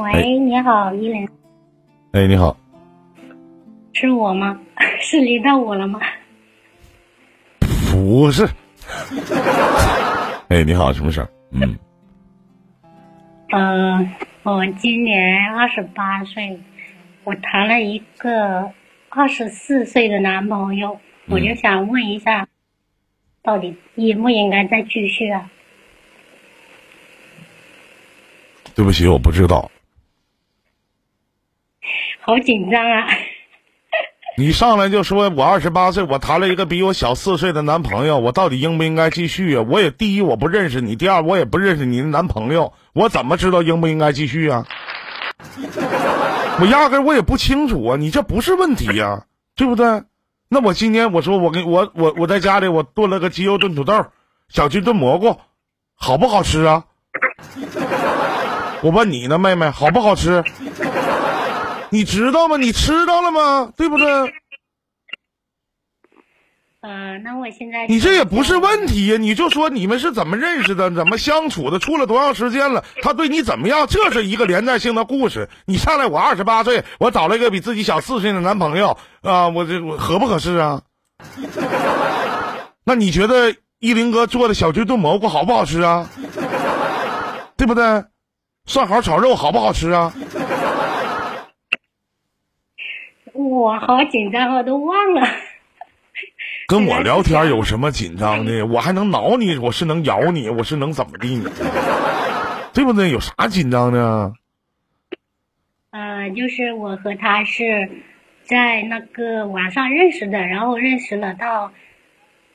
喂，你好，依林。哎，你好，是我吗？是轮到我了吗？不是。哎，你好，什么事儿？嗯。嗯，我今年二十八岁，我谈了一个二十四岁的男朋友，我就想问一下，到底应不应该再继续啊？对不起，我不知道。好紧张啊！你上来就说我二十八岁，我谈了一个比我小四岁的男朋友，我到底应不应该继续啊？我也第一我不认识你，第二我也不认识你的男朋友，我怎么知道应不应该继续啊？我压根我也不清楚啊！你这不是问题呀，对不对？那我今天我说我给我我我在家里我炖了个鸡肉炖土豆，小鸡炖蘑菇，好不好吃啊？我问你呢，妹妹，好不好吃？你知道吗？你吃到了吗？对不对？呃，那我现在你这也不是问题呀，你就说你们是怎么认识的，怎么相处的，处了多长时间了，他对你怎么样？这是一个连带性的故事。你上来，我二十八岁，我找了一个比自己小四岁的男朋友啊，我这我合不合适啊？那你觉得依林哥做的小鸡炖蘑菇好不好吃啊？对不对？蒜毫炒肉好不好吃啊？我好紧张，我都忘了。跟我聊天有什么紧张的？我还能挠你，我是能咬你，我是能怎么地？对不对？有啥紧张的？呃，就是我和他是在那个网上认识的，然后认识了到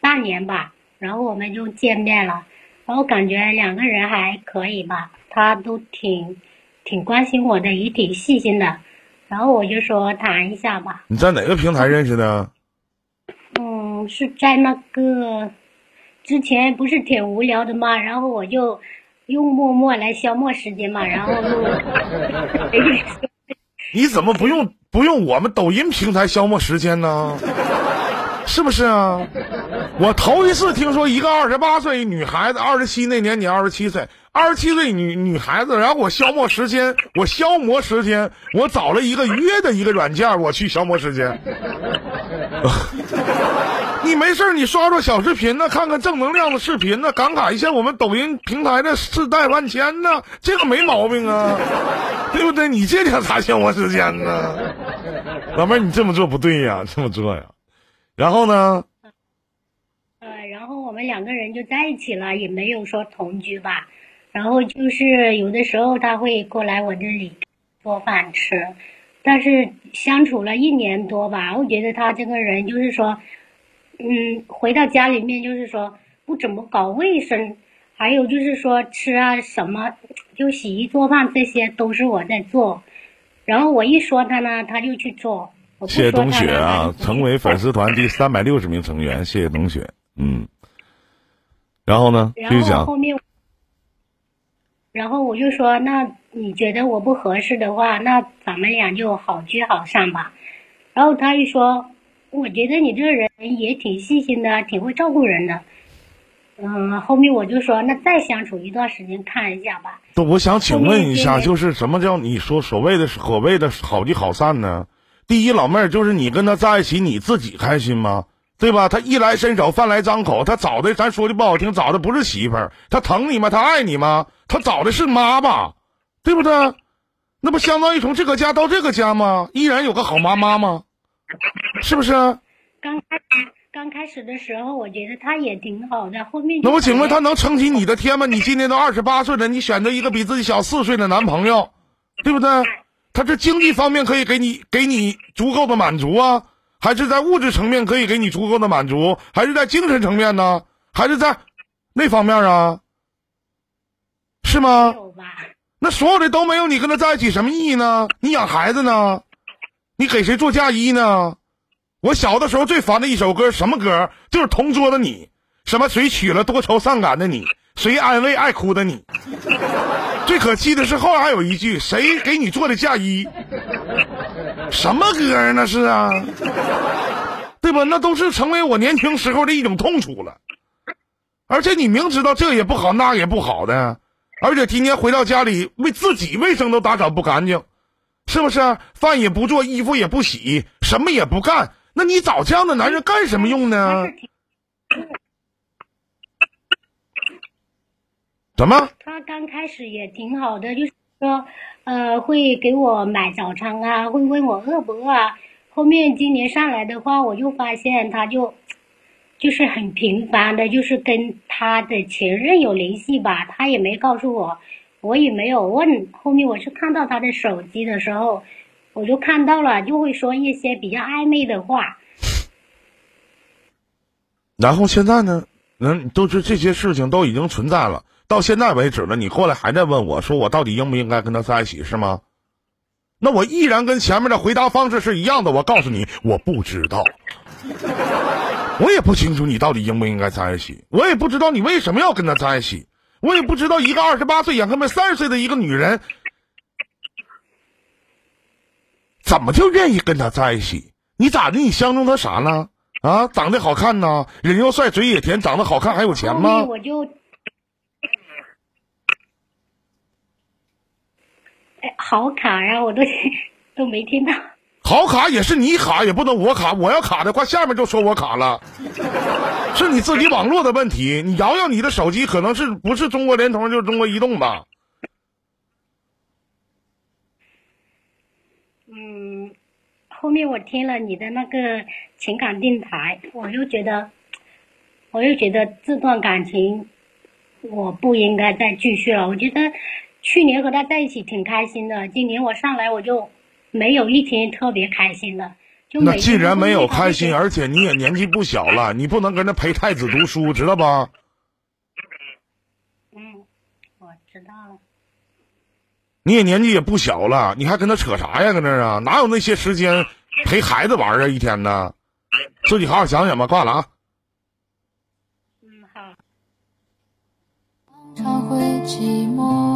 半年吧，然后我们就见面了，然后感觉两个人还可以吧，他都挺挺关心我的，也挺细心的。然后我就说谈一下吧。你在哪个平台认识的？嗯，是在那个之前不是挺无聊的嘛，然后我就用陌陌来消磨时间嘛，然后 你怎么不用不用我们抖音平台消磨时间呢？是不是啊？我头一次听说一个二十八岁女孩子，二十七那年你二十七岁。二十七岁女女孩子，然后我消磨时间，我消磨时间，我找了一个约的一个软件，我去消磨时间。你没事你刷刷小视频呢，看看正能量的视频呢，感慨一下我们抖音平台的世代万千呢，这个没毛病啊，对不对？你这叫啥消磨时间呢？老妹儿，你这么做不对呀，这么做呀。然后呢？呃，然后我们两个人就在一起了，也没有说同居吧。然后就是有的时候他会过来我这里做饭吃，但是相处了一年多吧，我觉得他这个人就是说，嗯，回到家里面就是说不怎么搞卫生，还有就是说吃啊什么，就洗衣做饭这些都是我在做，然后我一说他呢，他就去做。谢谢冬雪啊，成为粉丝团第三百六十名成员，谢谢冬雪，嗯，然后呢？继续讲。然后我就说，那你觉得我不合适的话，那咱们俩就好聚好散吧。然后他一说，我觉得你这个人也挺细心的，挺会照顾人的。嗯，后面我就说，那再相处一段时间看一下吧。都，我想请问一下，就是什么叫你说所谓的所谓的好聚好散呢？第一，老妹儿，就是你跟他在一起，你自己开心吗？对吧？他衣来伸手，饭来张口，他找的，咱说的不好听，找的不是媳妇儿，他疼你吗？他爱你吗？他找的是妈吧，对不对？那不相当于从这个家到这个家吗？依然有个好妈妈吗？是不是？刚开始刚开始的时候，我觉得他也挺好的。后面那我请问他能撑起你的天吗？你今年都二十八岁了，你选择一个比自己小四岁的男朋友，对不对？他这经济方面可以给你给你足够的满足啊，还是在物质层面可以给你足够的满足，还是在精神层面呢？还是在那方面啊？是吗？那所有的都没有，你跟他在一起什么意义呢？你养孩子呢？你给谁做嫁衣呢？我小的时候最烦的一首歌，什么歌？就是同桌的你，什么谁娶了多愁善感的你，谁安慰爱哭的你。最可气的是后来还有一句，谁给你做的嫁衣？什么歌啊？那是啊，对吧？那都是成为我年轻时候的一种痛楚了。而且你明知道这也不好，那也不好的。而且天天回到家里为自己卫生都打扫不干净，是不是？饭也不做，衣服也不洗，什么也不干，那你找这样的男人干什么用呢？怎么？他刚开始也挺好的，就是说，呃，会给我买早餐啊，会问我饿不饿啊。后面今年上来的话，我就发现他就，就是很频繁的，就是跟他的前任有联系吧。他也没告诉我，我也没有问。后面我是看到他的手机的时候，我就看到了，就会说一些比较暧昧的话。然后现在呢？嗯，都是这些事情都已经存在了。到现在为止了，你过来还在问我说我到底应不应该跟他在一起是吗？那我依然跟前面的回答方式是一样的。我告诉你，我不知道，我也不清楚你到底应不应该在一起，我也不知道你为什么要跟他在一起，我也不知道一个二十八岁眼看没三十岁的一个女人，怎么就愿意跟他在一起？你咋的？你相中他啥呢？啊，长得好看呢，人又帅，嘴也甜，长得好看还有钱吗？我就。好卡呀，我都 都没听到。好卡也是你卡，也不能我卡。我要卡的话，下面就说我卡了，是你自己网络的问题。你摇摇你的手机，可能是不是中国联通就是中国移动吧？嗯，后面我听了你的那个情感电台，我又觉得，我又觉得这段感情我不应该再继续了。我觉得。去年和他在一起挺开心的，今年我上来我就没有一天特别开心的。就那既然没有开心，而且你也年纪不小了，你不能跟着陪太子读书，知道吧？嗯，我知道了。你也年纪也不小了，你还跟他扯啥呀？搁那啊？哪有那些时间陪孩子玩啊？一天呢？自己好好想想吧。挂了啊。嗯，好。常会寂寞。